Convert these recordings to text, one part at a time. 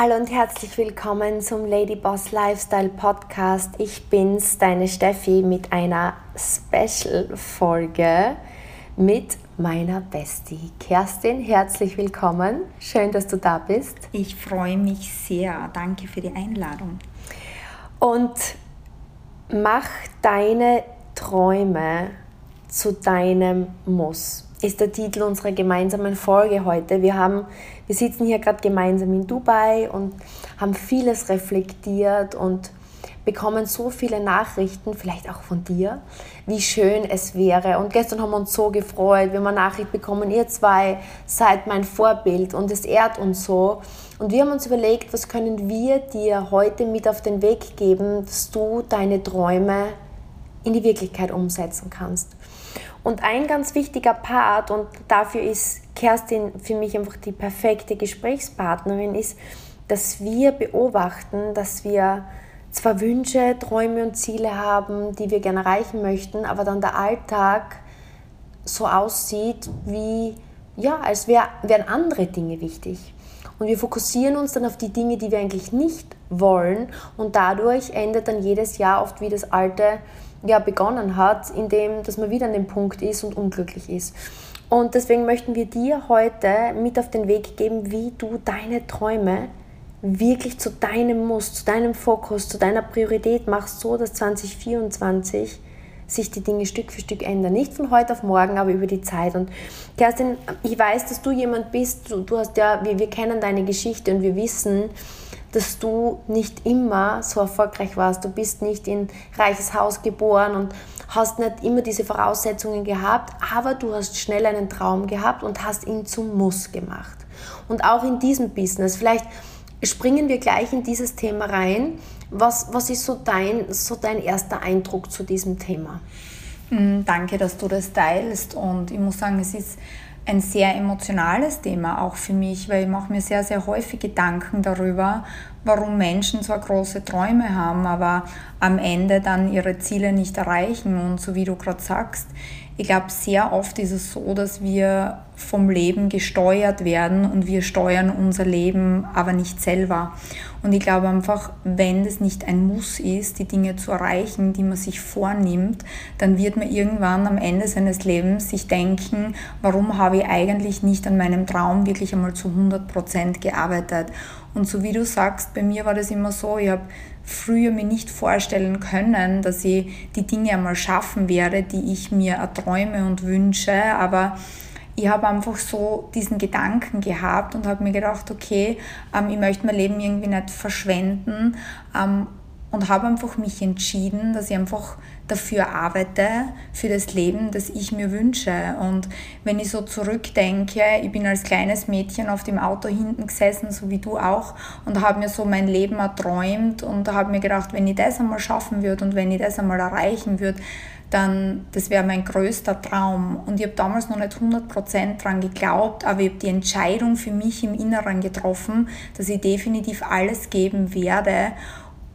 Hallo und herzlich willkommen zum Lady Boss Lifestyle Podcast. Ich bin's, deine Steffi, mit einer Special-Folge mit meiner Bestie Kerstin. Herzlich willkommen. Schön, dass du da bist. Ich freue mich sehr. Danke für die Einladung. Und mach deine Träume zu deinem Muss ist der Titel unserer gemeinsamen Folge heute. Wir, haben, wir sitzen hier gerade gemeinsam in Dubai und haben vieles reflektiert und bekommen so viele Nachrichten, vielleicht auch von dir, wie schön es wäre. Und gestern haben wir uns so gefreut, wir haben eine Nachricht bekommen, ihr zwei seid mein Vorbild und es ehrt uns so. Und wir haben uns überlegt, was können wir dir heute mit auf den Weg geben, dass du deine Träume in die Wirklichkeit umsetzen kannst. Und ein ganz wichtiger Part, und dafür ist Kerstin für mich einfach die perfekte Gesprächspartnerin, ist, dass wir beobachten, dass wir zwar Wünsche, Träume und Ziele haben, die wir gerne erreichen möchten, aber dann der Alltag so aussieht, wie, ja, als wär, wären andere Dinge wichtig. Und wir fokussieren uns dann auf die Dinge, die wir eigentlich nicht wollen und dadurch endet dann jedes Jahr oft wie das alte ja, begonnen hat, indem dass man wieder an dem Punkt ist und unglücklich ist. Und deswegen möchten wir dir heute mit auf den Weg geben, wie du deine Träume wirklich zu deinem Muss, zu deinem Fokus, zu deiner Priorität machst, so dass 2024 sich die Dinge Stück für Stück ändern. Nicht von heute auf morgen, aber über die Zeit. Und Kerstin, ich weiß, dass du jemand bist, du, hast ja, wir, wir kennen deine Geschichte und wir wissen, dass du nicht immer so erfolgreich warst. Du bist nicht in reiches Haus geboren und hast nicht immer diese Voraussetzungen gehabt, aber du hast schnell einen Traum gehabt und hast ihn zum Muss gemacht. Und auch in diesem Business, vielleicht springen wir gleich in dieses Thema rein. Was, was ist so dein, so dein erster Eindruck zu diesem Thema? Hm, danke, dass du das teilst und ich muss sagen, es ist ein sehr emotionales Thema auch für mich, weil ich mache mir sehr, sehr häufig Gedanken darüber, warum Menschen zwar große Träume haben, aber am Ende dann ihre Ziele nicht erreichen. Und so wie du gerade sagst, ich glaube, sehr oft ist es so, dass wir vom Leben gesteuert werden und wir steuern unser Leben aber nicht selber. Und ich glaube einfach, wenn das nicht ein Muss ist, die Dinge zu erreichen, die man sich vornimmt, dann wird man irgendwann am Ende seines Lebens sich denken, warum habe ich eigentlich nicht an meinem Traum wirklich einmal zu 100 Prozent gearbeitet. Und so wie du sagst, bei mir war das immer so, ich habe früher mir nicht vorstellen können, dass ich die Dinge einmal schaffen werde, die ich mir erträume und wünsche, aber ich habe einfach so diesen Gedanken gehabt und habe mir gedacht, okay, ähm, ich möchte mein Leben irgendwie nicht verschwenden ähm, und habe einfach mich entschieden, dass ich einfach dafür arbeite, für das Leben, das ich mir wünsche. Und wenn ich so zurückdenke, ich bin als kleines Mädchen auf dem Auto hinten gesessen, so wie du auch, und habe mir so mein Leben erträumt und habe mir gedacht, wenn ich das einmal schaffen würde und wenn ich das einmal erreichen würde, dann das wäre mein größter Traum. Und ich habe damals noch nicht 100% dran geglaubt, aber ich habe die Entscheidung für mich im Inneren getroffen, dass ich definitiv alles geben werde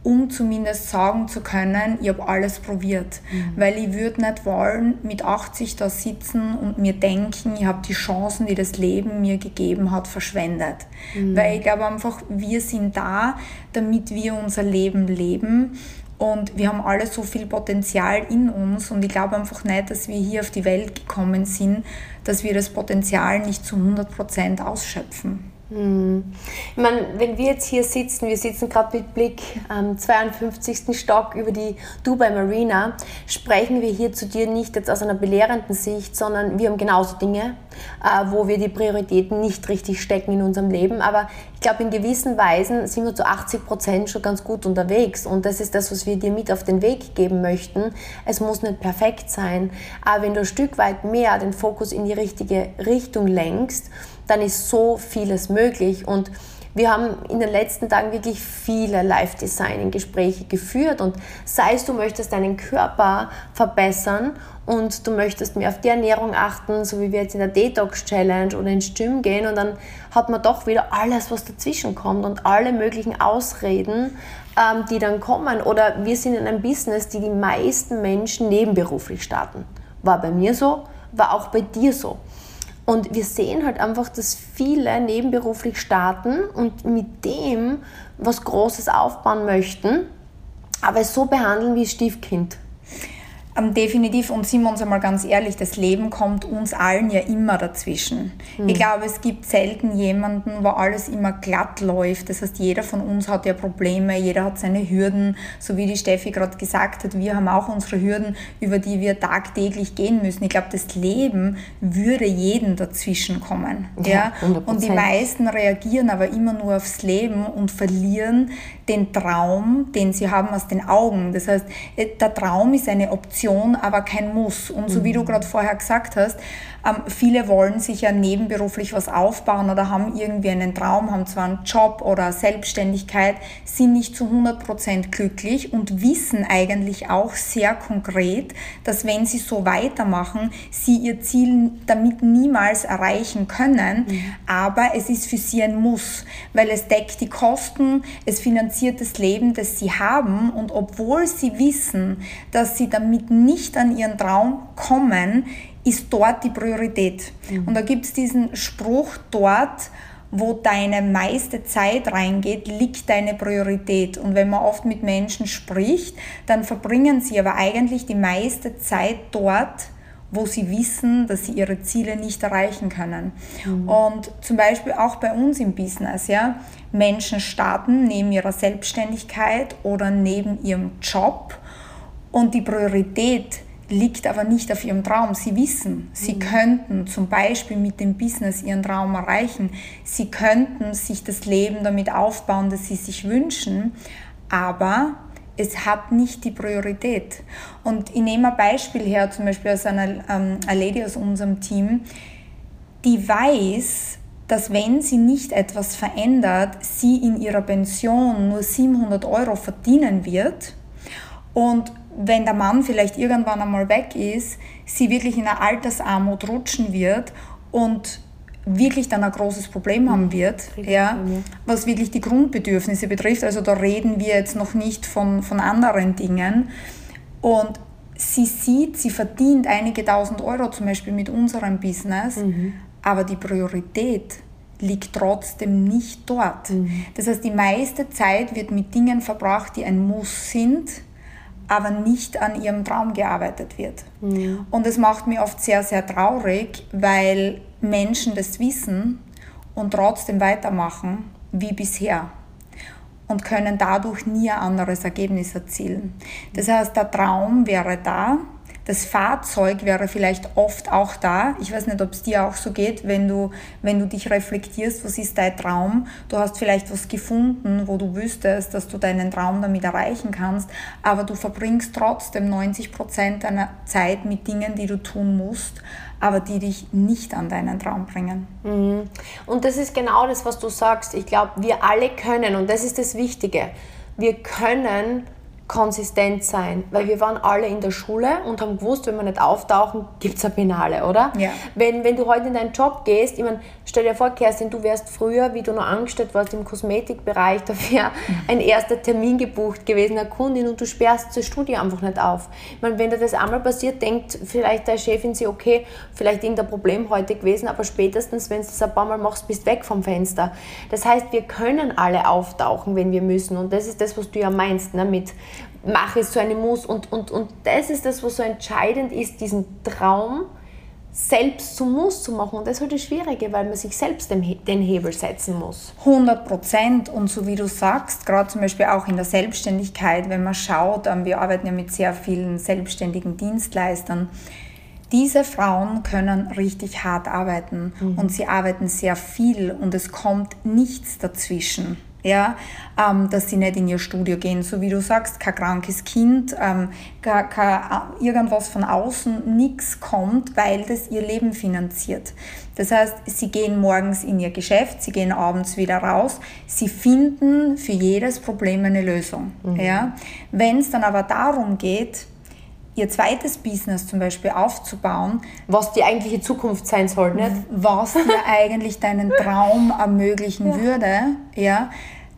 um zumindest sagen zu können, ich habe alles probiert. Mhm. Weil ich würde nicht wollen, mit 80 da sitzen und mir denken, ich habe die Chancen, die das Leben mir gegeben hat, verschwendet. Mhm. Weil ich glaube einfach, wir sind da, damit wir unser Leben leben. Und wir haben alle so viel Potenzial in uns und ich glaube einfach nicht, dass wir hier auf die Welt gekommen sind, dass wir das Potenzial nicht zu 100% ausschöpfen. Hm. Ich meine, wenn wir jetzt hier sitzen, wir sitzen gerade mit Blick am 52. Stock über die Dubai Marina, sprechen wir hier zu dir nicht jetzt aus einer belehrenden Sicht, sondern wir haben genauso Dinge, äh, wo wir die Prioritäten nicht richtig stecken in unserem Leben. Aber ich glaube, in gewissen Weisen sind wir zu 80 Prozent schon ganz gut unterwegs. Und das ist das, was wir dir mit auf den Weg geben möchten. Es muss nicht perfekt sein, aber wenn du ein Stück weit mehr den Fokus in die richtige Richtung lenkst, dann ist so vieles möglich. Und wir haben in den letzten Tagen wirklich viele Live-Designing-Gespräche geführt und sei es, du möchtest deinen Körper verbessern und du möchtest mehr auf die Ernährung achten, so wie wir jetzt in der Detox-Challenge oder ins Gym gehen und dann hat man doch wieder alles, was dazwischen kommt und alle möglichen Ausreden, ähm, die dann kommen. Oder wir sind in einem Business, die die meisten Menschen nebenberuflich starten. War bei mir so, war auch bei dir so. Und wir sehen halt einfach, dass viele nebenberuflich starten und mit dem was Großes aufbauen möchten, aber es so behandeln wie Stiefkind. Ähm, definitiv, und sind wir uns einmal ganz ehrlich, das Leben kommt uns allen ja immer dazwischen. Mhm. Ich glaube, es gibt selten jemanden, wo alles immer glatt läuft. Das heißt, jeder von uns hat ja Probleme, jeder hat seine Hürden, so wie die Steffi gerade gesagt hat, wir haben auch unsere Hürden, über die wir tagtäglich gehen müssen. Ich glaube, das Leben würde jeden dazwischen kommen. Ja, ja? Und die meisten reagieren aber immer nur aufs Leben und verlieren den Traum, den sie haben, aus den Augen. Das heißt, äh, der Traum ist eine Option, aber kein Muss. Und so wie du mhm. gerade vorher gesagt hast, ähm, viele wollen sich ja nebenberuflich was aufbauen oder haben irgendwie einen Traum, haben zwar einen Job oder Selbstständigkeit, sind nicht zu 100% glücklich und wissen eigentlich auch sehr konkret, dass wenn sie so weitermachen, sie ihr Ziel damit niemals erreichen können. Mhm. Aber es ist für sie ein Muss, weil es deckt die Kosten, es finanziert das Leben, das sie haben und obwohl sie wissen, dass sie damit nicht an ihren Traum kommen, ist dort die Priorität. Mhm. Und da gibt es diesen Spruch, dort, wo deine meiste Zeit reingeht, liegt deine Priorität. Und wenn man oft mit Menschen spricht, dann verbringen sie aber eigentlich die meiste Zeit dort, wo sie wissen, dass sie ihre Ziele nicht erreichen können. Mhm. Und zum Beispiel auch bei uns im Business, ja, Menschen starten neben ihrer Selbstständigkeit oder neben ihrem Job und die Priorität liegt aber nicht auf ihrem Traum. Sie wissen, sie mhm. könnten zum Beispiel mit dem Business ihren Traum erreichen. Sie könnten sich das Leben damit aufbauen, das sie sich wünschen, aber es hat nicht die Priorität. Und ich nehme ein Beispiel her, zum Beispiel aus einer ähm, eine Lady aus unserem Team, die weiß, dass wenn sie nicht etwas verändert, sie in ihrer Pension nur 700 Euro verdienen wird und wenn der Mann vielleicht irgendwann einmal weg ist, sie wirklich in eine Altersarmut rutschen wird und wirklich dann ein großes Problem haben mhm. wird, ja, was wirklich die Grundbedürfnisse betrifft. Also da reden wir jetzt noch nicht von, von anderen Dingen. Und sie sieht, sie verdient einige tausend Euro zum Beispiel mit unserem Business, mhm. aber die Priorität liegt trotzdem nicht dort. Mhm. Das heißt, die meiste Zeit wird mit Dingen verbracht, die ein Muss sind, aber nicht an ihrem Traum gearbeitet wird. Mhm. Und es macht mich oft sehr, sehr traurig, weil Menschen das wissen und trotzdem weitermachen wie bisher und können dadurch nie ein anderes Ergebnis erzielen. Das heißt, der Traum wäre da, das Fahrzeug wäre vielleicht oft auch da. Ich weiß nicht, ob es dir auch so geht, wenn du, wenn du dich reflektierst, was ist dein Traum? Du hast vielleicht was gefunden, wo du wüsstest, dass du deinen Traum damit erreichen kannst, aber du verbringst trotzdem 90 Prozent deiner Zeit mit Dingen, die du tun musst, aber die dich nicht an deinen Traum bringen. Mhm. Und das ist genau das, was du sagst. Ich glaube, wir alle können, und das ist das Wichtige, wir können konsistent sein, weil wir waren alle in der Schule und haben gewusst, wenn wir nicht auftauchen, gibt es ein Penale, oder? Ja. Wenn, wenn du heute in deinen Job gehst, ich meine, stell dir vor, Kerstin, du wärst früher, wie du noch angestellt warst im Kosmetikbereich, da wäre ein erster Termin gebucht gewesen, eine Kundin, und du sperrst das Studio einfach nicht auf. Ich meine, wenn dir das einmal passiert, denkt vielleicht der Chefin sie, okay, vielleicht irgendein Problem heute gewesen, aber spätestens, wenn du das ein paar Mal machst, bist du weg vom Fenster. Das heißt, wir können alle auftauchen, wenn wir müssen und das ist das, was du ja meinst, ne, mit mache es zu einem Muss. Und, und, und das ist das, was so entscheidend ist, diesen Traum selbst zum Muss zu machen. Und das ist halt das Schwierige, weil man sich selbst den Hebel setzen muss. 100 Prozent. Und so wie du sagst, gerade zum Beispiel auch in der Selbstständigkeit, wenn man schaut, ähm, wir arbeiten ja mit sehr vielen selbstständigen Dienstleistern, diese Frauen können richtig hart arbeiten mhm. und sie arbeiten sehr viel und es kommt nichts dazwischen ja, ähm, dass sie nicht in ihr Studio gehen, so wie du sagst, kein krankes Kind, ähm, kein, kein, äh, irgendwas von außen, nichts kommt, weil das ihr Leben finanziert. Das heißt, sie gehen morgens in ihr Geschäft, sie gehen abends wieder raus, sie finden für jedes Problem eine Lösung. Mhm. Ja? Wenn es dann aber darum geht, ihr zweites Business zum Beispiel aufzubauen. Was die eigentliche Zukunft sein soll, nicht? Was dir eigentlich deinen Traum ermöglichen ja. würde, ja,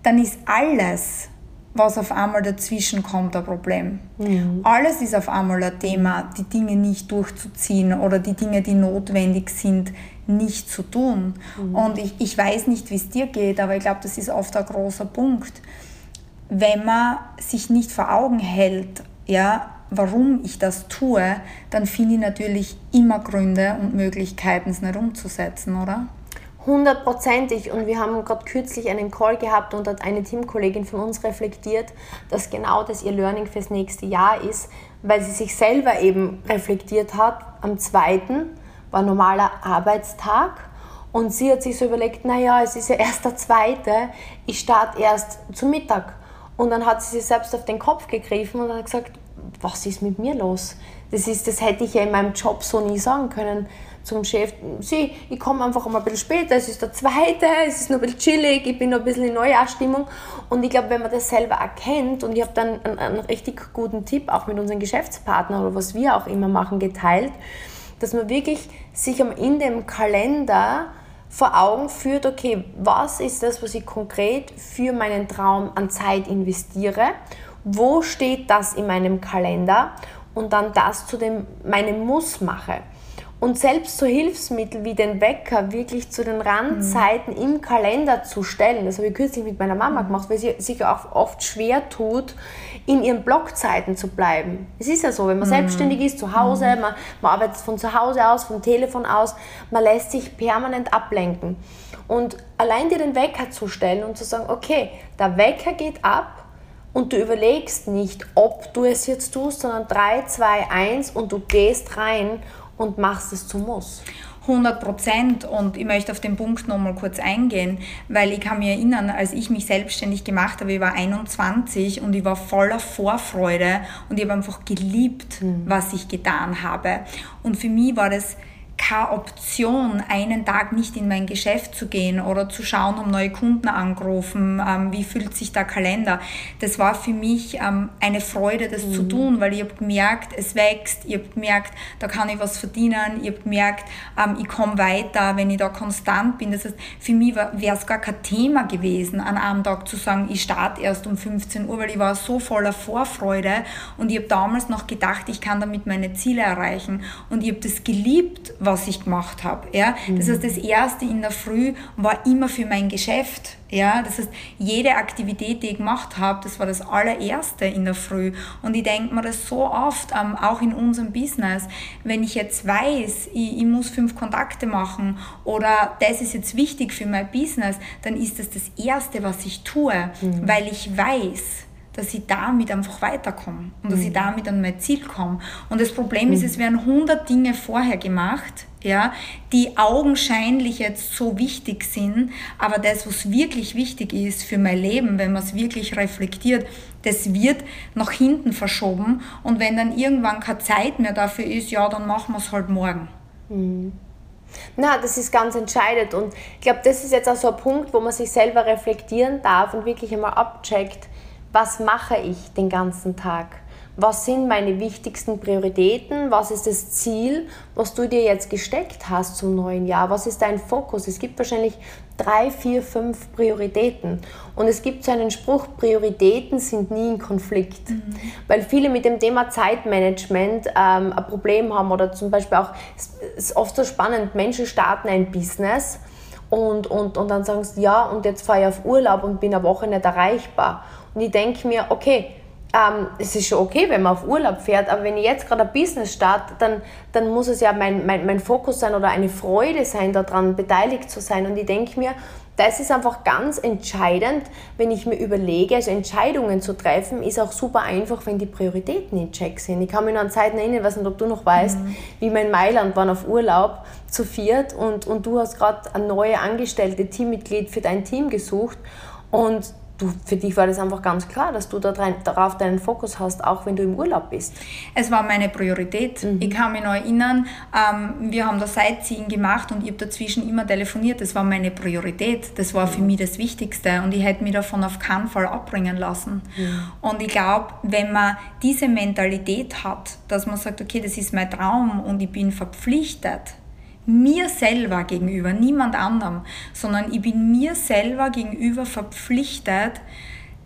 dann ist alles, was auf einmal dazwischen kommt, ein Problem. Mhm. Alles ist auf einmal ein Thema, die Dinge nicht durchzuziehen oder die Dinge, die notwendig sind, nicht zu tun. Mhm. Und ich, ich weiß nicht, wie es dir geht, aber ich glaube, das ist oft ein großer Punkt. Wenn man sich nicht vor Augen hält, ja, warum ich das tue, dann finde ich natürlich immer Gründe und Möglichkeiten, es nicht umzusetzen, oder? Hundertprozentig. Und wir haben gerade kürzlich einen Call gehabt und hat eine Teamkollegin von uns reflektiert, dass genau das ihr Learning fürs nächste Jahr ist, weil sie sich selber eben reflektiert hat. Am zweiten war normaler Arbeitstag und sie hat sich so überlegt, naja, es ist ja erst der zweite, ich starte erst zu Mittag. Und dann hat sie sich selbst auf den Kopf gegriffen und hat gesagt, was ist mit mir los? Das, ist, das hätte ich ja in meinem Job so nie sagen können zum Chef, sie, ich komme einfach mal ein bisschen später, es ist der zweite, es ist noch ein bisschen chillig, ich bin noch ein bisschen in Neujahrsstimmung und ich glaube, wenn man das selber erkennt und ich habe dann einen, einen, richtig guten Tipp auch mit unseren Geschäftspartnern oder was wir auch immer machen geteilt, dass man wirklich sich in dem Kalender vor Augen führt, okay, was ist das, was ich konkret für meinen Traum an Zeit investiere, wo steht das in meinem Kalender und dann das zu dem, meinem Muss mache. Und selbst so Hilfsmittel wie den Wecker wirklich zu den Randzeiten mhm. im Kalender zu stellen, das habe ich kürzlich mit meiner Mama mhm. gemacht, weil sie sich auch oft schwer tut, in ihren Blockzeiten zu bleiben. Es ist ja so, wenn man mhm. selbstständig ist, zu Hause, mhm. man, man arbeitet von zu Hause aus, vom Telefon aus, man lässt sich permanent ablenken. Und allein dir den Wecker zu stellen und zu sagen, okay, der Wecker geht ab, und du überlegst nicht, ob du es jetzt tust, sondern 3, 2, 1 und du gehst rein und machst es zu Muss. 100 Prozent und ich möchte auf den Punkt nochmal kurz eingehen, weil ich kann mich erinnern, als ich mich selbstständig gemacht habe, ich war 21 und ich war voller Vorfreude und ich habe einfach geliebt, mhm. was ich getan habe. Und für mich war das keine Option, einen Tag nicht in mein Geschäft zu gehen oder zu schauen, um neue Kunden angerufen, ähm, wie fühlt sich der Kalender. Das war für mich ähm, eine Freude, das mhm. zu tun, weil ich habe gemerkt, es wächst, ich habe gemerkt, da kann ich was verdienen, ich habe gemerkt, ähm, ich komme weiter, wenn ich da konstant bin. Das heißt, für mich wäre es gar kein Thema gewesen, an einem Tag zu sagen, ich starte erst um 15 Uhr, weil ich war so voller Vorfreude und ich habe damals noch gedacht, ich kann damit meine Ziele erreichen und ich habe das geliebt, was ich gemacht habe. Ja? Das heißt, das erste in der Früh war immer für mein Geschäft. Ja? Das heißt, jede Aktivität, die ich gemacht habe, das war das allererste in der Früh. Und ich denke mir das so oft, ähm, auch in unserem Business, wenn ich jetzt weiß, ich, ich muss fünf Kontakte machen oder das ist jetzt wichtig für mein Business, dann ist das das Erste, was ich tue, mhm. weil ich weiß, dass ich damit einfach weiterkomme und dass ich mhm. damit an mein Ziel komme. Und das Problem ist, mhm. es werden 100 Dinge vorher gemacht, ja, die augenscheinlich jetzt so wichtig sind, aber das, was wirklich wichtig ist für mein Leben, wenn man es wirklich reflektiert, das wird nach hinten verschoben und wenn dann irgendwann keine Zeit mehr dafür ist, ja, dann machen wir es halt morgen. Mhm. Na, das ist ganz entscheidend und ich glaube, das ist jetzt auch so ein Punkt, wo man sich selber reflektieren darf und wirklich einmal abcheckt, was mache ich den ganzen Tag? Was sind meine wichtigsten Prioritäten? Was ist das Ziel, was du dir jetzt gesteckt hast zum neuen Jahr? Was ist dein Fokus? Es gibt wahrscheinlich drei, vier, fünf Prioritäten. Und es gibt so einen Spruch, Prioritäten sind nie in Konflikt. Mhm. Weil viele mit dem Thema Zeitmanagement ähm, ein Problem haben oder zum Beispiel auch, es ist oft so spannend, Menschen starten ein Business und, und, und dann sagen sie, ja, und jetzt fahre ich auf Urlaub und bin eine Woche nicht erreichbar. Und ich denke mir, okay, ähm, es ist schon okay, wenn man auf Urlaub fährt, aber wenn ich jetzt gerade ein Business starte, dann, dann muss es ja mein, mein, mein Fokus sein oder eine Freude sein, daran beteiligt zu sein. Und ich denke mir, das ist einfach ganz entscheidend, wenn ich mir überlege, also Entscheidungen zu treffen, ist auch super einfach, wenn die Prioritäten in Check sind. Ich kann mich noch an Zeiten erinnern, weiß nicht, ob du noch weißt, mhm. wie wir in Mailand waren auf Urlaub zu viert und, und du hast gerade ein neue angestellte Teammitglied für dein Team gesucht und du, für dich war das einfach ganz klar, dass du darauf deinen Fokus hast, auch wenn du im Urlaub bist. Es war meine Priorität. Mhm. Ich kann mich noch erinnern, ähm, wir haben das Sightseeing gemacht und ich habe dazwischen immer telefoniert. Das war meine Priorität. Das war für mhm. mich das Wichtigste und ich hätte mich davon auf keinen Fall abbringen lassen. Mhm. Und ich glaube, wenn man diese Mentalität hat, dass man sagt, okay, das ist mein Traum und ich bin verpflichtet, mir selber gegenüber, niemand anderem, sondern ich bin mir selber gegenüber verpflichtet,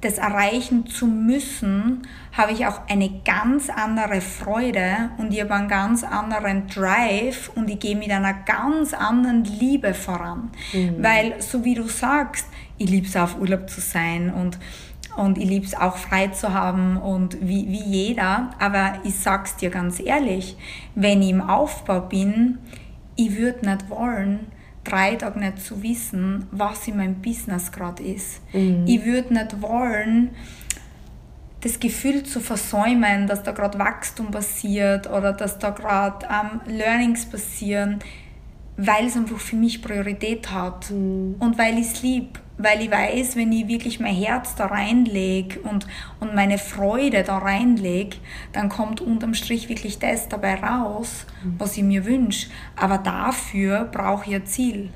das erreichen zu müssen, habe ich auch eine ganz andere Freude und ich habe einen ganz anderen Drive und ich gehe mit einer ganz anderen Liebe voran. Mhm. Weil, so wie du sagst, ich liebe es auf Urlaub zu sein und, und ich liebe es auch frei zu haben und wie, wie jeder. Aber ich sag's dir ganz ehrlich, wenn ich im Aufbau bin, ich würde nicht wollen, drei Tage nicht zu wissen, was in meinem Business gerade ist. Mhm. Ich würde nicht wollen, das Gefühl zu versäumen, dass da gerade Wachstum passiert oder dass da gerade ähm, Learnings passieren, weil es einfach für mich Priorität hat mhm. und weil ich es liebe weil ich weiß, wenn ich wirklich mein Herz da reinlege und, und meine Freude da reinlege, dann kommt unterm Strich wirklich das dabei raus, mhm. was ich mir wünsche. Aber dafür brauche ich ein Ziel.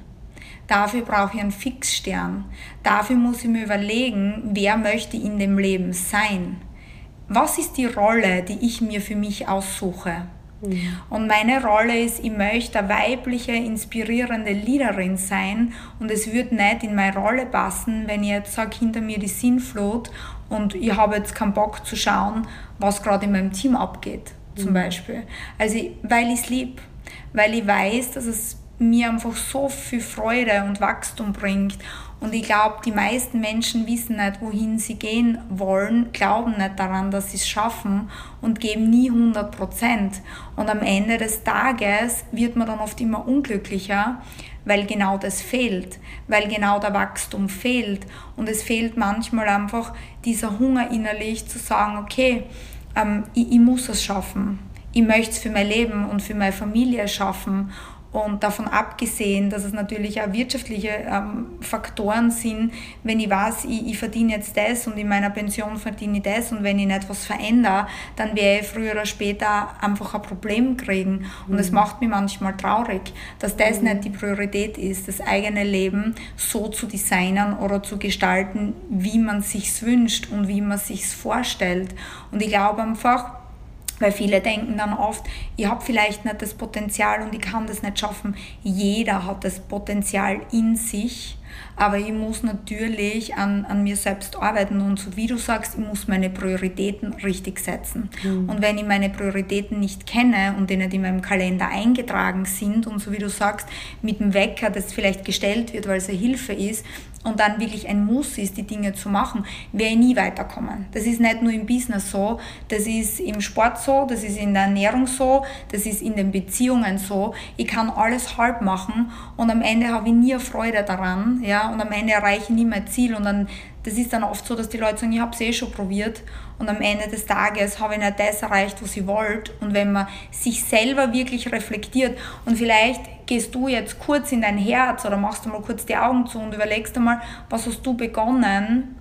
Dafür brauche ich einen Fixstern. Dafür muss ich mir überlegen, wer möchte in dem Leben sein. Was ist die Rolle, die ich mir für mich aussuche? Mhm. Und meine Rolle ist, ich möchte eine weibliche, inspirierende Leaderin sein und es wird nicht in meine Rolle passen, wenn ich jetzt sage, hinter mir die Sinnflut und ich habe jetzt keinen Bock zu schauen, was gerade in meinem Team abgeht, zum mhm. Beispiel. Also, weil ich es liebe, weil ich weiß, dass es mir einfach so viel Freude und Wachstum bringt und ich glaube, die meisten Menschen wissen nicht, wohin sie gehen wollen, glauben nicht daran, dass sie es schaffen und geben nie 100 Prozent. Und am Ende des Tages wird man dann oft immer unglücklicher, weil genau das fehlt, weil genau der Wachstum fehlt. Und es fehlt manchmal einfach dieser Hunger innerlich zu sagen, okay, ähm, ich, ich muss es schaffen. Ich möchte es für mein Leben und für meine Familie schaffen. Und davon abgesehen, dass es natürlich auch wirtschaftliche ähm, Faktoren sind, wenn ich weiß, ich, ich, verdiene jetzt das und in meiner Pension verdiene ich das und wenn ich nicht was verändere, dann werde ich früher oder später einfach ein Problem kriegen. Und es mhm. macht mich manchmal traurig, dass das mhm. nicht die Priorität ist, das eigene Leben so zu designen oder zu gestalten, wie man sich wünscht und wie man sich vorstellt. Und ich glaube einfach, weil viele denken dann oft, ich habe vielleicht nicht das Potenzial und ich kann das nicht schaffen. Jeder hat das Potenzial in sich aber ich muss natürlich an, an mir selbst arbeiten und so wie du sagst, ich muss meine Prioritäten richtig setzen. Mhm. Und wenn ich meine Prioritäten nicht kenne und die nicht in meinem Kalender eingetragen sind und so wie du sagst, mit dem Wecker, das vielleicht gestellt wird, weil es eine Hilfe ist, und dann wirklich ein Muss ist, die Dinge zu machen, werde ich nie weiterkommen. Das ist nicht nur im Business so, das ist im Sport so, das ist in der Ernährung so, das ist in den Beziehungen so. Ich kann alles halb machen und am Ende habe ich nie Freude daran, ja, und am Ende erreiche ich nie mein Ziel und dann, das ist dann oft so, dass die Leute sagen, ich habe es eh schon probiert und am Ende des Tages habe ich nicht das erreicht, was ich wollte. Und wenn man sich selber wirklich reflektiert und vielleicht gehst du jetzt kurz in dein Herz oder machst du mal kurz die Augen zu und überlegst einmal, was hast du begonnen,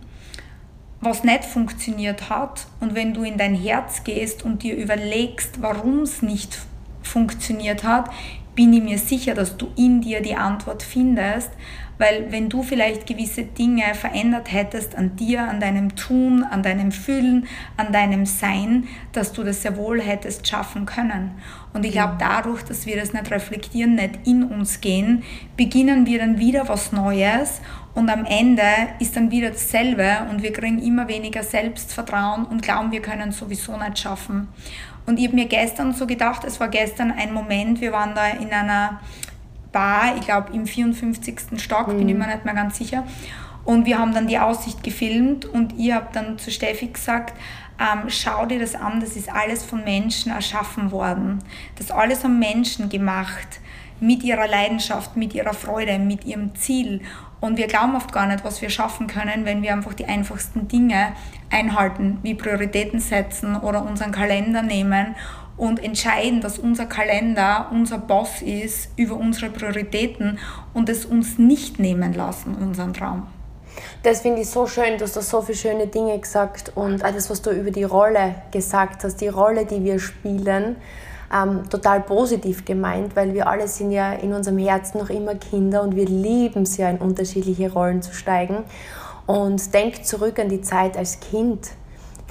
was nicht funktioniert hat. Und wenn du in dein Herz gehst und dir überlegst, warum es nicht funktioniert hat, bin ich mir sicher, dass du in dir die Antwort findest, weil wenn du vielleicht gewisse Dinge verändert hättest an dir, an deinem Tun, an deinem Fühlen, an deinem Sein, dass du das sehr wohl hättest schaffen können. Und ich glaube, dadurch, dass wir das nicht reflektieren, nicht in uns gehen, beginnen wir dann wieder was Neues und am Ende ist dann wieder dasselbe und wir kriegen immer weniger Selbstvertrauen und glauben, wir können es sowieso nicht schaffen. Und ich habe mir gestern so gedacht, es war gestern ein Moment, wir waren da in einer Bar, ich glaube im 54. Stock, mhm. bin ich mir nicht mehr ganz sicher. Und wir haben dann die Aussicht gefilmt und ich habe dann zu Steffi gesagt, ähm, schau dir das an, das ist alles von Menschen erschaffen worden. Das alles haben Menschen gemacht, mit ihrer Leidenschaft, mit ihrer Freude, mit ihrem Ziel. Und wir glauben oft gar nicht, was wir schaffen können, wenn wir einfach die einfachsten Dinge einhalten, wie Prioritäten setzen oder unseren Kalender nehmen und entscheiden, dass unser Kalender unser Boss ist über unsere Prioritäten und es uns nicht nehmen lassen, unseren Traum. Das finde ich so schön, du hast da so viele schöne Dinge gesagt und alles, was du über die Rolle gesagt hast, die Rolle, die wir spielen, ähm, total positiv gemeint, weil wir alle sind ja in unserem Herzen noch immer Kinder und wir lieben es ja, in unterschiedliche Rollen zu steigen. Und denk zurück an die Zeit als Kind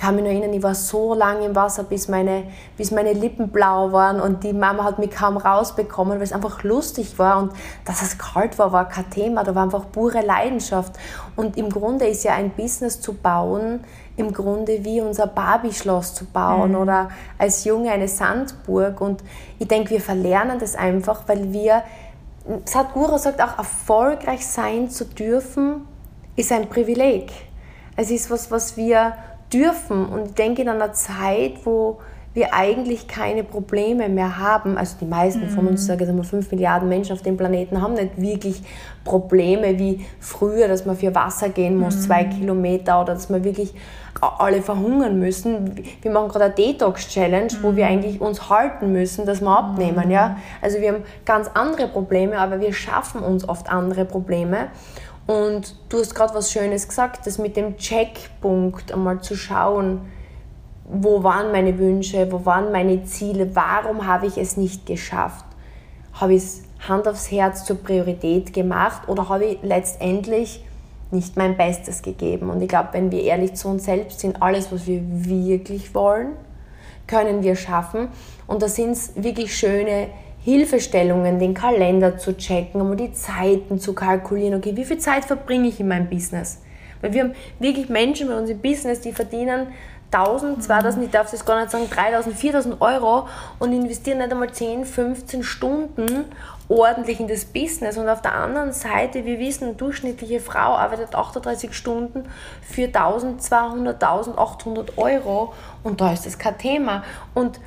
kann mich noch erinnern, ich war so lange im Wasser, bis meine, bis meine Lippen blau waren und die Mama hat mich kaum rausbekommen, weil es einfach lustig war und dass es kalt war, war kein Thema, da war einfach pure Leidenschaft. Und im Grunde ist ja ein Business zu bauen, im Grunde wie unser Barbie-Schloss zu bauen mhm. oder als Junge eine Sandburg. Und ich denke, wir verlernen das einfach, weil wir, Sadhguru sagt auch, erfolgreich sein zu dürfen, ist ein Privileg. Es ist was, was wir dürfen. Und ich denke, in einer Zeit, wo wir eigentlich keine Probleme mehr haben. Also die meisten von uns, mhm. sage ich mal, 5 Milliarden Menschen auf dem Planeten haben nicht wirklich Probleme wie früher, dass man für Wasser gehen muss, mhm. zwei Kilometer oder dass man wirklich alle verhungern müssen. Wir machen gerade eine Detox-Challenge, mhm. wo wir mhm. eigentlich uns halten müssen, dass wir abnehmen. Ja? Mhm. Also wir haben ganz andere Probleme, aber wir schaffen uns oft andere Probleme. Und du hast gerade was Schönes gesagt, das mit dem Checkpunkt einmal zu schauen, wo waren meine Wünsche, wo waren meine Ziele, warum habe ich es nicht geschafft? Habe ich es Hand aufs Herz zur Priorität gemacht oder habe ich letztendlich nicht mein Bestes gegeben? Und ich glaube, wenn wir ehrlich zu uns selbst sind, alles, was wir wirklich wollen, können wir schaffen. Und da sind es wirklich schöne Hilfestellungen, den Kalender zu checken, um die Zeiten zu kalkulieren. Okay, wie viel Zeit verbringe ich in meinem Business? Weil wir haben wirklich Menschen bei uns im Business, die verdienen 1000, 2000, ich darf das gar nicht sagen, 3000, 4000 Euro und investieren nicht einmal 10, 15 Stunden ordentlich in das Business. Und auf der anderen Seite, wir wissen, eine durchschnittliche Frau arbeitet 38 Stunden für 1200, 1800 Euro und da ist das kein Thema. Und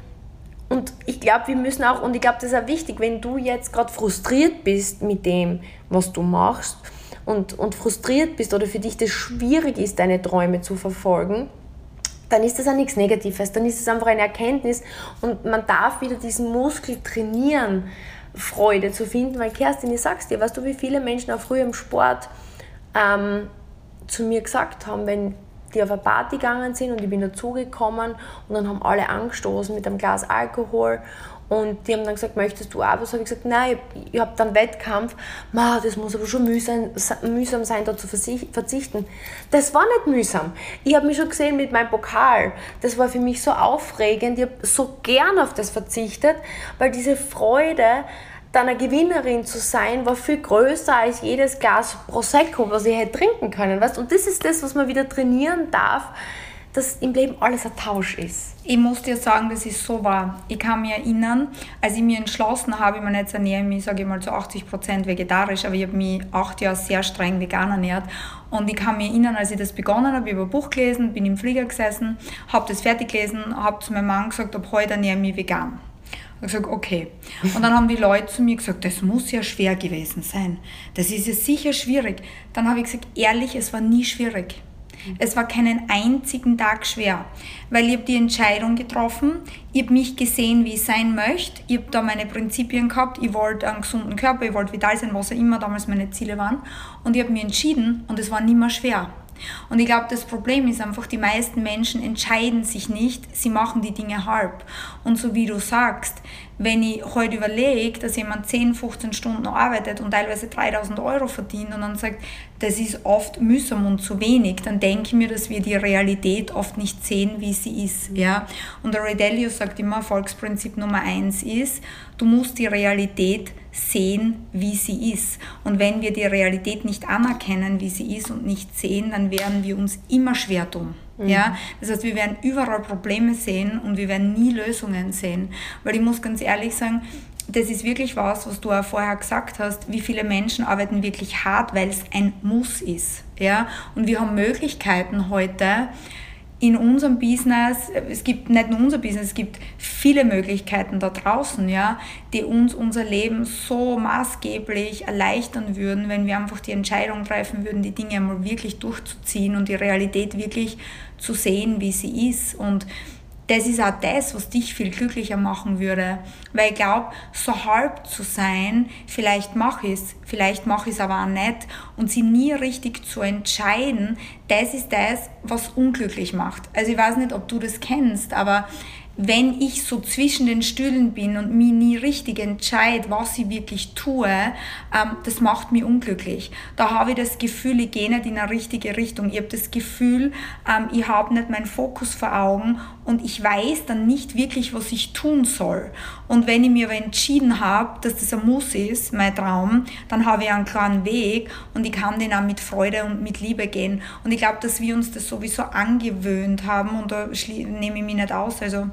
und ich glaube, wir müssen auch, und ich glaube, das ist auch wichtig, wenn du jetzt gerade frustriert bist mit dem, was du machst und, und frustriert bist oder für dich das schwierig ist, deine Träume zu verfolgen, dann ist das auch nichts Negatives, dann ist es einfach eine Erkenntnis und man darf wieder diesen Muskel trainieren, Freude zu finden, weil Kerstin, ich sag's dir, weißt du, wie viele Menschen auch früher im Sport ähm, zu mir gesagt haben, wenn die auf eine Party gegangen sind und ich bin dazugekommen und dann haben alle angestoßen mit einem Glas Alkohol und die haben dann gesagt, möchtest du auch was? habe ich gesagt, nein, ich, habe dann Wettkampf. Ma, das muss aber schon mühsam, mühsam sein, da zu verzichten. Das war nicht mühsam. Ich habe mich schon gesehen mit meinem Pokal. Das war für mich so aufregend. Ich habe so gern auf das verzichtet, weil diese Freude, dann eine Gewinnerin zu sein, war viel größer als jedes Glas Prosecco, was ich hätte trinken können. Weißt? Und das ist das, was man wieder trainieren darf, dass im Leben alles ein Tausch ist. Ich muss dir sagen, das ist so wahr. Ich kann mich erinnern, als ich mir entschlossen habe, ich meine, jetzt ernähre ich mich, sage ich mal, zu 80 Prozent vegetarisch, aber ich habe mich acht Jahre sehr streng vegan ernährt. Und ich kann mich erinnern, als ich das begonnen habe, ich habe ein Buch gelesen, bin im Flieger gesessen, habe das fertig gelesen, habe zu meinem Mann gesagt, ab heute ernähre ich mich vegan. Ich habe gesagt, okay. Und dann haben die Leute zu mir gesagt, das muss ja schwer gewesen sein. Das ist ja sicher schwierig. Dann habe ich gesagt, ehrlich, es war nie schwierig. Es war keinen einzigen Tag schwer, weil ich habe die Entscheidung getroffen, ich habe mich gesehen, wie ich sein möchte, ich habe da meine Prinzipien gehabt, ich wollte einen gesunden Körper, ich wollte vital sein, was auch immer damals meine Ziele waren und ich habe mich entschieden und es war nicht mehr schwer. Und ich glaube, das Problem ist einfach, die meisten Menschen entscheiden sich nicht, sie machen die Dinge halb. Und so wie du sagst, wenn ich heute überlege, dass jemand 10, 15 Stunden arbeitet und teilweise 3000 Euro verdient und dann sagt, das ist oft mühsam und zu wenig, dann denke ich mir, dass wir die Realität oft nicht sehen, wie sie ist. Ja? Und der Ray Dalio sagt immer, Volksprinzip Nummer eins ist, du musst die Realität sehen, wie sie ist. Und wenn wir die Realität nicht anerkennen, wie sie ist und nicht sehen, dann werden wir uns immer schwer tun. Mhm. Ja? Das heißt, wir werden überall Probleme sehen und wir werden nie Lösungen sehen. Weil ich muss ganz ehrlich sagen, das ist wirklich was, was du auch vorher gesagt hast, wie viele Menschen arbeiten wirklich hart, weil es ein Muss ist. Ja? Und wir haben Möglichkeiten heute, in unserem Business, es gibt nicht nur unser Business, es gibt viele Möglichkeiten da draußen, ja, die uns unser Leben so maßgeblich erleichtern würden, wenn wir einfach die Entscheidung treffen würden, die Dinge einmal wirklich durchzuziehen und die Realität wirklich zu sehen, wie sie ist. Und das ist auch das, was dich viel glücklicher machen würde. Weil ich glaube, so halb zu sein, vielleicht mache ich es, vielleicht mache ich es aber auch nicht. Und sie nie richtig zu entscheiden, das ist das, was unglücklich macht. Also ich weiß nicht, ob du das kennst, aber wenn ich so zwischen den Stühlen bin und mir nie richtig entscheide, was ich wirklich tue, ähm, das macht mich unglücklich. Da habe ich das Gefühl, ich gehe nicht in eine richtige Richtung. Ich habe das Gefühl, ähm, ich habe nicht meinen Fokus vor Augen und ich weiß dann nicht wirklich, was ich tun soll. Und wenn ich mir aber entschieden habe, dass das ein Muss ist, mein Traum, dann habe ich einen klaren Weg und ich kann den auch mit Freude und mit Liebe gehen. Und ich glaube, dass wir uns das sowieso angewöhnt haben und da nehme ich mich nicht aus. Also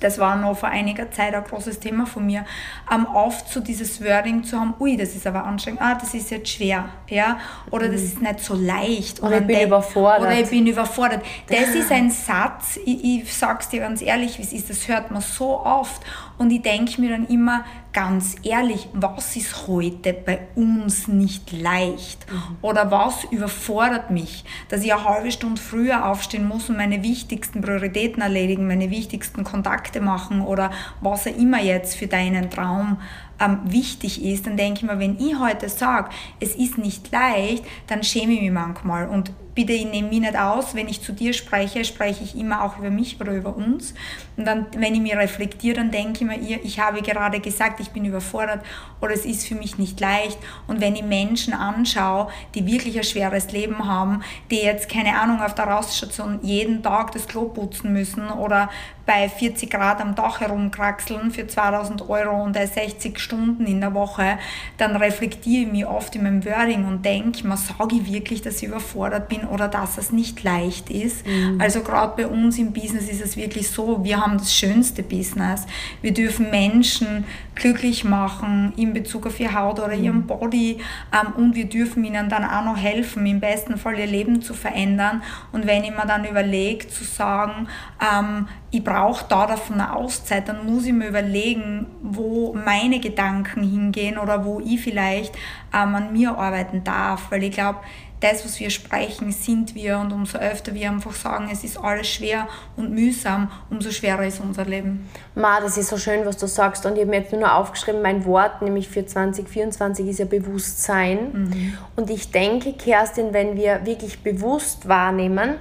das war noch vor einiger Zeit ein großes Thema von mir, ähm, oft so dieses Wording zu haben, ui, das ist aber anstrengend, ah, das ist jetzt schwer, ja, oder mhm. das ist nicht so leicht. Oder ich bin überfordert. Oder ich bin überfordert. Das ist ein Satz, ich, ich sag's dir ganz ehrlich, wie es ist, das hört man so oft und ich denke mir dann immer, ganz ehrlich, was ist heute bei uns nicht leicht? Mhm. Oder was überfordert mich, dass ich eine halbe Stunde früher aufstehen muss und meine wichtigsten Prioritäten erledigen, meine wichtigsten Kontakte machen oder was auch immer jetzt für deinen Traum ähm, wichtig ist, dann denke ich mir, wenn ich heute sage, es ist nicht leicht, dann schäme ich mich manchmal. Und bitte, ich nehme mich nicht aus, wenn ich zu dir spreche, spreche ich immer auch über mich oder über uns. Und dann, wenn ich mir reflektiere, dann denke ich mir, ich habe gerade gesagt, ich bin überfordert oder es ist für mich nicht leicht. Und wenn ich Menschen anschaue, die wirklich ein schweres Leben haben, die jetzt, keine Ahnung, auf der Rausstation jeden Tag das Klo putzen müssen oder bei 40 Grad am Dach herumkraxeln für 2000 Euro und 60 Stunden in der Woche, dann reflektiere ich mich oft in meinem Wording und denke, man sage ich wirklich, dass ich überfordert bin oder dass es nicht leicht ist. Mhm. Also gerade bei uns im Business ist es wirklich so, wir haben das schönste Business. Wir dürfen Menschen glücklich machen in Bezug auf ihre Haut oder ihren mhm. Body ähm, und wir dürfen ihnen dann auch noch helfen, im besten Fall ihr Leben zu verändern. Und wenn ich mir dann überlege, zu sagen, ähm, ich brauche da davon eine Auszeit, dann muss ich mir überlegen, wo meine Gedanken hingehen oder wo ich vielleicht ähm, an mir arbeiten darf, weil ich glaube, das, was wir sprechen, sind wir und umso öfter wir einfach sagen, es ist alles schwer und mühsam, umso schwerer ist unser Leben. Ma, das ist so schön, was du sagst und ich habe mir jetzt nur noch aufgeschrieben, mein Wort, nämlich für 2024 ist ja Bewusstsein mhm. und ich denke, Kerstin, wenn wir wirklich bewusst wahrnehmen,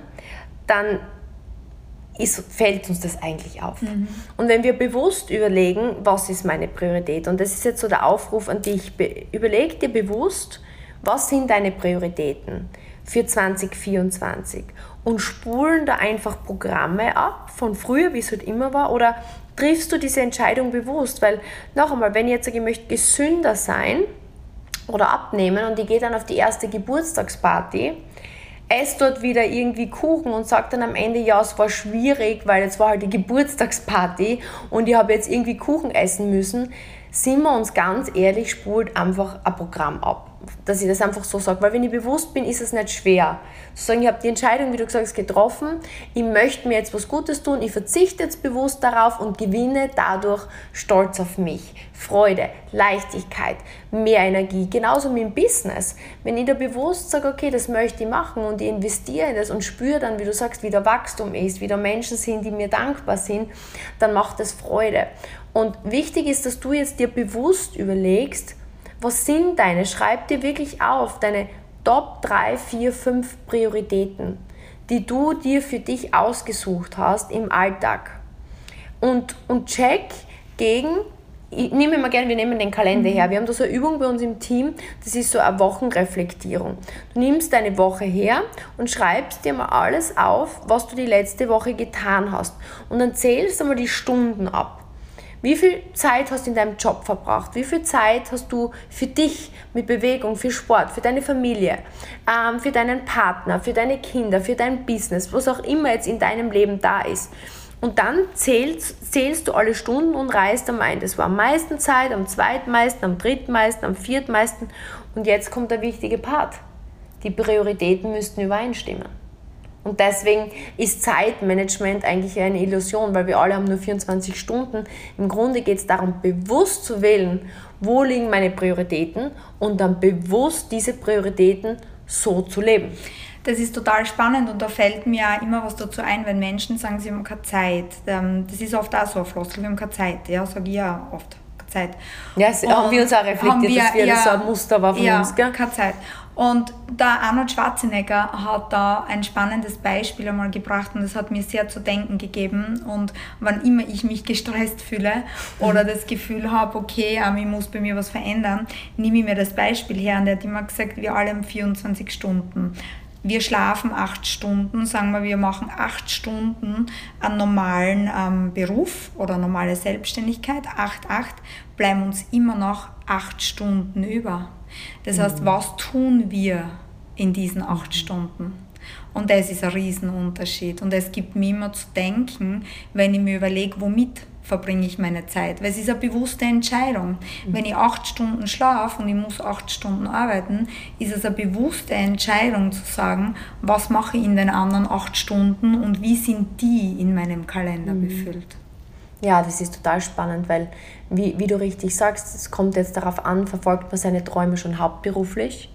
dann ist, fällt uns das eigentlich auf. Mhm. Und wenn wir bewusst überlegen, was ist meine Priorität, und das ist jetzt so der Aufruf an dich, überleg dir bewusst, was sind deine Prioritäten für 2024 und spulen da einfach Programme ab, von früher, wie es halt immer war, oder triffst du diese Entscheidung bewusst? Weil, noch einmal, wenn ich jetzt sage, ich möchte gesünder sein oder abnehmen und ich gehe dann auf die erste Geburtstagsparty, esse dort wieder irgendwie Kuchen und sage dann am Ende, ja, es war schwierig, weil jetzt war halt die Geburtstagsparty und ich habe jetzt irgendwie Kuchen essen müssen, sind wir uns ganz ehrlich, spult einfach ein Programm ab dass ich das einfach so sage. Weil wenn ich bewusst bin, ist es nicht schwer. Zu sagen, ich habe die Entscheidung, wie du gesagt hast, getroffen, ich möchte mir jetzt was Gutes tun, ich verzichte jetzt bewusst darauf und gewinne dadurch Stolz auf mich, Freude, Leichtigkeit, mehr Energie. Genauso mit dem Business. Wenn ich da bewusst sage, okay, das möchte ich machen und ich investiere in das und spüre dann, wie du sagst, wie der Wachstum ist, wie da Menschen sind, die mir dankbar sind, dann macht das Freude. Und wichtig ist, dass du jetzt dir bewusst überlegst, was sind deine? Schreib dir wirklich auf, deine Top 3, 4, 5 Prioritäten, die du dir für dich ausgesucht hast im Alltag. Und, und check gegen, ich nehme immer gerne, wir nehmen den Kalender mhm. her. Wir haben da so eine Übung bei uns im Team, das ist so eine Wochenreflektierung. Du nimmst deine Woche her und schreibst dir mal alles auf, was du die letzte Woche getan hast. Und dann zählst du mal die Stunden ab. Wie viel Zeit hast du in deinem Job verbracht? Wie viel Zeit hast du für dich mit Bewegung, für Sport, für deine Familie, ähm, für deinen Partner, für deine Kinder, für dein Business, was auch immer jetzt in deinem Leben da ist? Und dann zählst, zählst du alle Stunden und reißt am ein. Das war am meisten Zeit, am zweitmeisten, am drittmeisten, am viertmeisten. Und jetzt kommt der wichtige Part. Die Prioritäten müssten übereinstimmen. Und deswegen ist Zeitmanagement eigentlich eine Illusion, weil wir alle haben nur 24 Stunden. Im Grunde geht es darum, bewusst zu wählen, wo liegen meine Prioritäten und dann bewusst diese Prioritäten so zu leben. Das ist total spannend und da fällt mir auch immer was dazu ein, wenn Menschen sagen, sie haben keine Zeit. Ähm, das ist oft auch so ein Floskel, wir haben keine Zeit. Ja, sage ich ja oft. Keine Zeit. Ja, haben wir uns auch reflektiert, wir, dass wir ja, das so ein Muster war von ja, uns. Gell? keine Zeit. Und der Arnold Schwarzenegger hat da ein spannendes Beispiel einmal gebracht und das hat mir sehr zu denken gegeben. Und wann immer ich mich gestresst fühle oder das Gefühl habe, okay, ähm, ich muss bei mir was verändern, nehme ich mir das Beispiel her. Und er hat immer gesagt, wir alle haben 24 Stunden wir schlafen acht Stunden, sagen wir, wir machen acht Stunden einen normalen ähm, Beruf oder normale Selbstständigkeit, acht, acht, bleiben uns immer noch acht Stunden über. Das mhm. heißt, was tun wir in diesen acht Stunden? Und das ist ein Riesenunterschied. Und es gibt mir immer zu denken, wenn ich mir überlege, womit verbringe ich meine Zeit. Weil es ist eine bewusste Entscheidung. Mhm. Wenn ich acht Stunden schlafe und ich muss acht Stunden arbeiten, ist es eine bewusste Entscheidung zu sagen, was mache ich in den anderen acht Stunden und wie sind die in meinem Kalender mhm. befüllt. Ja, das ist total spannend, weil, wie, wie du richtig sagst, es kommt jetzt darauf an, verfolgt man seine Träume schon hauptberuflich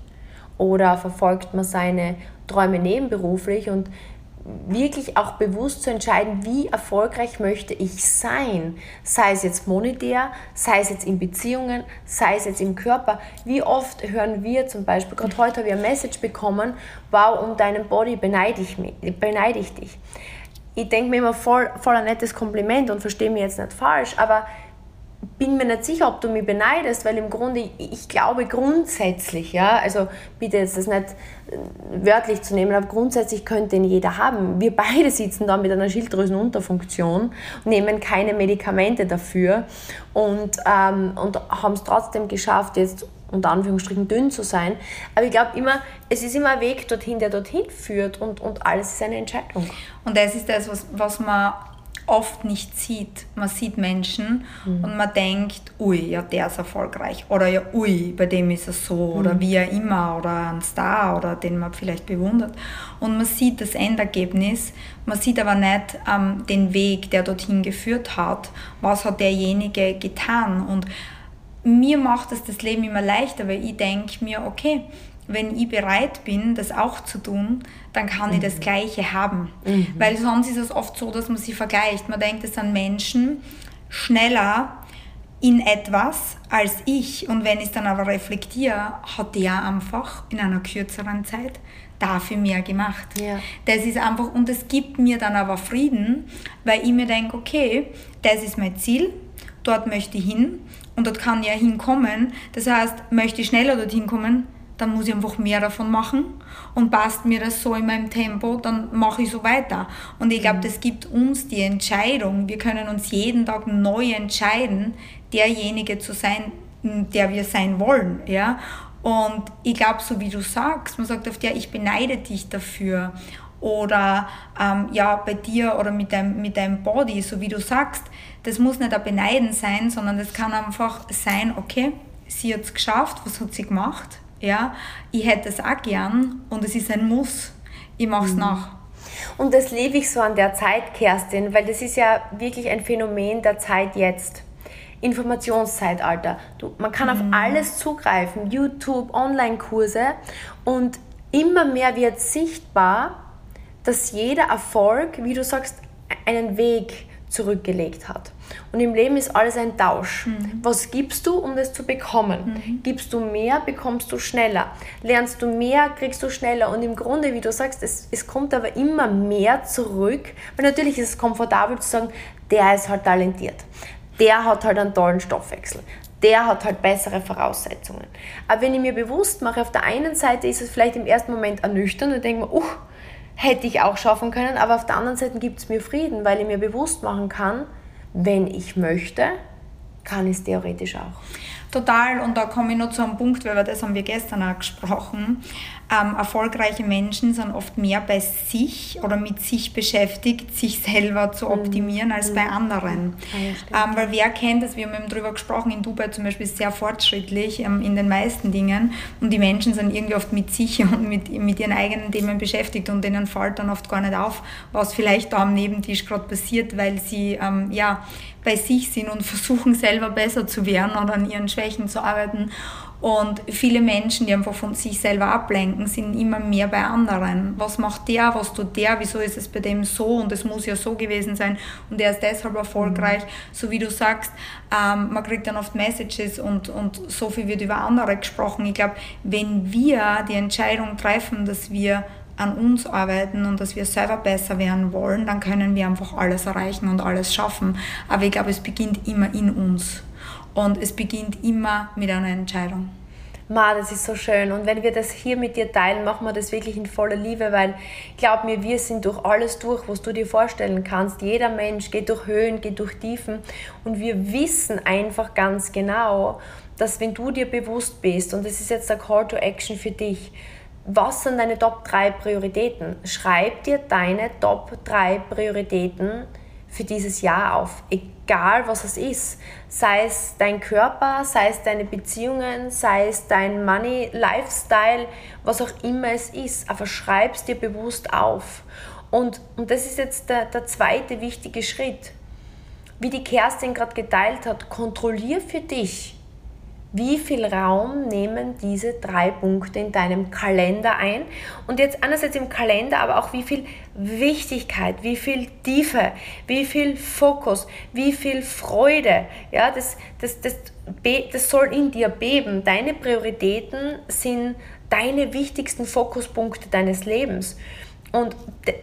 oder verfolgt man seine Träume nebenberuflich und wirklich auch bewusst zu entscheiden, wie erfolgreich möchte ich sein. Sei es jetzt monetär, sei es jetzt in Beziehungen, sei es jetzt im Körper. Wie oft hören wir zum Beispiel, gerade heute habe ich ein Message bekommen, wow, um deinen Body beneide ich, mich, beneide ich dich. Ich denke mir immer voll, voll ein nettes Kompliment und verstehe mich jetzt nicht falsch, aber bin mir nicht sicher, ob du mich beneidest, weil im Grunde, ich glaube grundsätzlich, ja, also bitte jetzt das nicht äh, wörtlich zu nehmen, aber grundsätzlich könnte ihn jeder haben. Wir beide sitzen da mit einer Schilddrüsenunterfunktion, nehmen keine Medikamente dafür und, ähm, und haben es trotzdem geschafft, jetzt unter Anführungsstrichen dünn zu sein. Aber ich glaube immer, es ist immer ein Weg dorthin, der dorthin führt und, und alles ist eine Entscheidung. Und das ist das, was, was man oft nicht sieht. Man sieht Menschen mhm. und man denkt, ui, ja, der ist erfolgreich. Oder ja, ui, bei dem ist es so. Mhm. Oder wie er immer. Oder ein Star. Oder den man vielleicht bewundert. Und man sieht das Endergebnis. Man sieht aber nicht ähm, den Weg, der dorthin geführt hat. Was hat derjenige getan? Und mir macht es das Leben immer leichter, weil ich denke mir, okay, wenn ich bereit bin, das auch zu tun, dann kann mhm. ich das mhm. Gleiche haben. Mhm. Weil sonst ist es oft so, dass man sie vergleicht. Man denkt, es sind Menschen schneller in etwas als ich. Und wenn ich es dann aber reflektiere, hat der einfach in einer kürzeren Zeit dafür mehr gemacht. Ja. Das ist einfach, und es gibt mir dann aber Frieden, weil ich mir denke, okay, das ist mein Ziel, dort möchte ich hin und dort kann ich ja hinkommen. Das heißt, möchte ich schneller dorthin kommen, dann muss ich einfach mehr davon machen und passt mir das so in meinem Tempo, dann mache ich so weiter. Und ich glaube, mhm. das gibt uns die Entscheidung, wir können uns jeden Tag neu entscheiden, derjenige zu sein, der wir sein wollen. Ja? Und ich glaube, so wie du sagst, man sagt oft, ja, ich beneide dich dafür. Oder ähm, ja, bei dir oder mit deinem, mit deinem Body, so wie du sagst, das muss nicht ein Beneiden sein, sondern das kann einfach sein, okay, sie hat es geschafft, was hat sie gemacht? Ja, ich hätte es auch gern und es ist ein Muss. Ich mache es mhm. nach. Und das liebe ich so an der Zeit, Kerstin, weil das ist ja wirklich ein Phänomen der Zeit jetzt. Informationszeitalter. Du, man kann mhm. auf alles zugreifen, YouTube, Online-Kurse und immer mehr wird sichtbar, dass jeder Erfolg, wie du sagst, einen Weg zurückgelegt hat. Und im Leben ist alles ein Tausch. Mhm. Was gibst du, um das zu bekommen? Mhm. Gibst du mehr, bekommst du schneller. Lernst du mehr, kriegst du schneller. Und im Grunde, wie du sagst, es, es kommt aber immer mehr zurück. Weil natürlich ist es komfortabel zu sagen, der ist halt talentiert. Der hat halt einen tollen Stoffwechsel der hat halt bessere Voraussetzungen. Aber wenn ich mir bewusst mache, auf der einen Seite ist es vielleicht im ersten Moment ernüchternd und denke mir, uh, hätte ich auch schaffen können, aber auf der anderen Seite gibt es mir Frieden, weil ich mir bewusst machen kann, wenn ich möchte, kann ich es theoretisch auch. Total, und da komme ich noch zu einem Punkt, weil das haben wir gestern auch gesprochen. Ähm, erfolgreiche Menschen sind oft mehr bei sich oder mit sich beschäftigt, sich selber zu mhm. optimieren, als bei mhm. anderen. Ja, ähm, weil wer kennt das, wir haben eben darüber gesprochen, in Dubai zum Beispiel sehr fortschrittlich ähm, in den meisten Dingen und die Menschen sind irgendwie oft mit sich und mit, mit ihren eigenen Themen beschäftigt und denen fällt dann oft gar nicht auf, was vielleicht da am Nebentisch gerade passiert, weil sie ähm, ja, bei sich sind und versuchen selber besser zu werden oder an ihren Schwächen zu arbeiten. Und viele Menschen, die einfach von sich selber ablenken, sind immer mehr bei anderen. Was macht der, was tut der, wieso ist es bei dem so und es muss ja so gewesen sein und er ist deshalb erfolgreich. Mhm. So wie du sagst, ähm, man kriegt dann oft Messages und, und so viel wird über andere gesprochen. Ich glaube, wenn wir die Entscheidung treffen, dass wir an uns arbeiten und dass wir selber besser werden wollen, dann können wir einfach alles erreichen und alles schaffen. Aber ich glaube, es beginnt immer in uns und es beginnt immer mit einer Entscheidung. Ma, das ist so schön. Und wenn wir das hier mit dir teilen, machen wir das wirklich in voller Liebe, weil glaub mir, wir sind durch alles durch, was du dir vorstellen kannst. Jeder Mensch geht durch Höhen, geht durch Tiefen und wir wissen einfach ganz genau, dass wenn du dir bewusst bist, und das ist jetzt der Call to Action für dich, was sind deine Top 3 Prioritäten? Schreib dir deine Top 3 Prioritäten für dieses Jahr auf, egal was es ist. Sei es dein Körper, sei es deine Beziehungen, sei es dein Money, Lifestyle, was auch immer es ist. Aber schreib es dir bewusst auf. Und, und das ist jetzt der, der zweite wichtige Schritt. Wie die Kerstin gerade geteilt hat, kontrollier für dich, wie viel Raum nehmen diese drei Punkte in deinem Kalender ein? Und jetzt einerseits im Kalender, aber auch wie viel Wichtigkeit, wie viel Tiefe, wie viel Fokus, wie viel Freude. Ja, das, das, das, das soll in dir beben. Deine Prioritäten sind deine wichtigsten Fokuspunkte deines Lebens. Und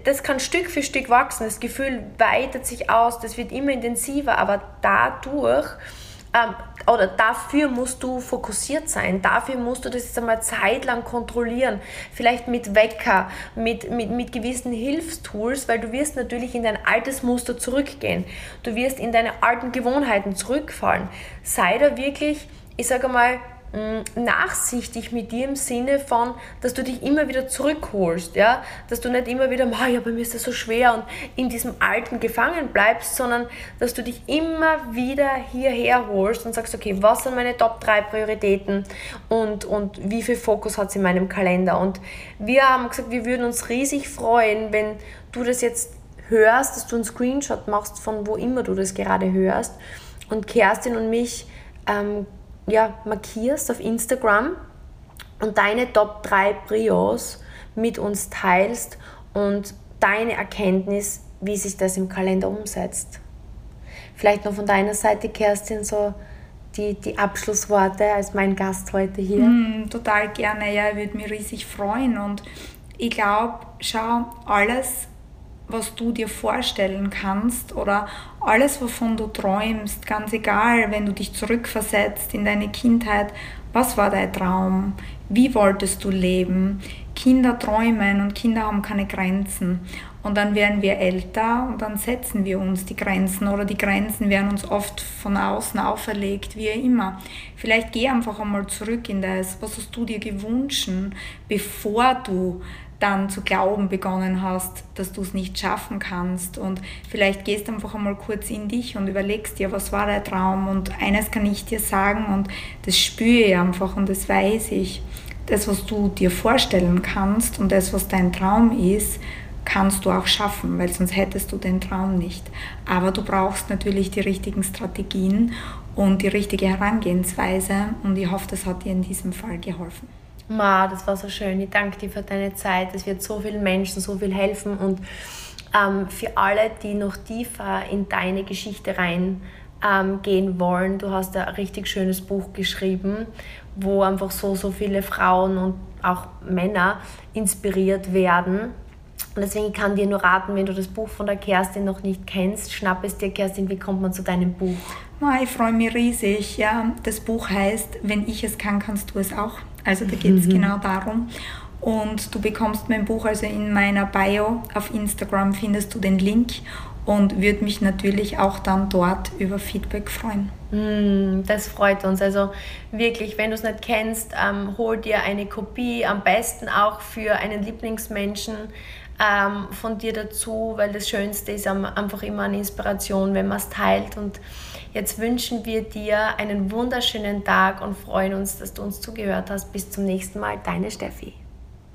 das kann Stück für Stück wachsen. Das Gefühl weitet sich aus, das wird immer intensiver, aber dadurch ähm, oder dafür musst du fokussiert sein, dafür musst du das jetzt einmal zeitlang kontrollieren, vielleicht mit Wecker, mit, mit, mit gewissen Hilfstools, weil du wirst natürlich in dein altes Muster zurückgehen, du wirst in deine alten Gewohnheiten zurückfallen. Sei da wirklich, ich sage mal, nachsichtig mit dir im Sinne von, dass du dich immer wieder zurückholst, ja, dass du nicht immer wieder, ja, bei mir ist das so schwer und in diesem Alten gefangen bleibst, sondern dass du dich immer wieder hierher holst und sagst, okay, was sind meine Top 3 Prioritäten und, und wie viel Fokus hat es in meinem Kalender? Und wir haben gesagt, wir würden uns riesig freuen, wenn du das jetzt hörst, dass du einen Screenshot machst von wo immer du das gerade hörst und Kerstin und mich ähm, ja, markierst auf Instagram und deine Top 3 Prios mit uns teilst und deine Erkenntnis, wie sich das im Kalender umsetzt. Vielleicht noch von deiner Seite, Kerstin, so die, die Abschlussworte als mein Gast heute hier. Mm, total gerne, ja, würde mich riesig freuen. Und ich glaube, schau, alles, was du dir vorstellen kannst oder alles, wovon du träumst, ganz egal, wenn du dich zurückversetzt in deine Kindheit, was war dein Traum? Wie wolltest du leben? Kinder träumen und Kinder haben keine Grenzen. Und dann werden wir älter und dann setzen wir uns die Grenzen oder die Grenzen werden uns oft von außen auferlegt, wie immer. Vielleicht geh einfach einmal zurück in das, was hast du dir gewünscht, bevor du dann zu glauben begonnen hast, dass du es nicht schaffen kannst. Und vielleicht gehst einfach einmal kurz in dich und überlegst dir, was war dein Traum. Und eines kann ich dir sagen und das spüre ich einfach und das weiß ich. Das, was du dir vorstellen kannst und das, was dein Traum ist, kannst du auch schaffen, weil sonst hättest du den Traum nicht. Aber du brauchst natürlich die richtigen Strategien und die richtige Herangehensweise und ich hoffe, das hat dir in diesem Fall geholfen. Ma, das war so schön. Ich danke dir für deine Zeit. Es wird so vielen Menschen so viel helfen und ähm, für alle, die noch tiefer in deine Geschichte reingehen ähm, wollen, du hast ein richtig schönes Buch geschrieben, wo einfach so, so viele Frauen und auch Männer inspiriert werden. Und deswegen kann ich dir nur raten, wenn du das Buch von der Kerstin noch nicht kennst, schnapp es dir, Kerstin, wie kommt man zu deinem Buch? Ich freue mich riesig. Ja, das Buch heißt, wenn ich es kann, kannst du es auch. Also da geht es mhm. genau darum. Und du bekommst mein Buch, also in meiner Bio auf Instagram findest du den Link und würde mich natürlich auch dann dort über Feedback freuen. Mm, das freut uns. Also wirklich, wenn du es nicht kennst, ähm, hol dir eine Kopie, am besten auch für einen Lieblingsmenschen ähm, von dir dazu, weil das Schönste ist einfach immer eine Inspiration, wenn man es teilt. Und jetzt wünschen wir dir einen wunderschönen Tag und freuen uns, dass du uns zugehört hast. Bis zum nächsten Mal, deine Steffi.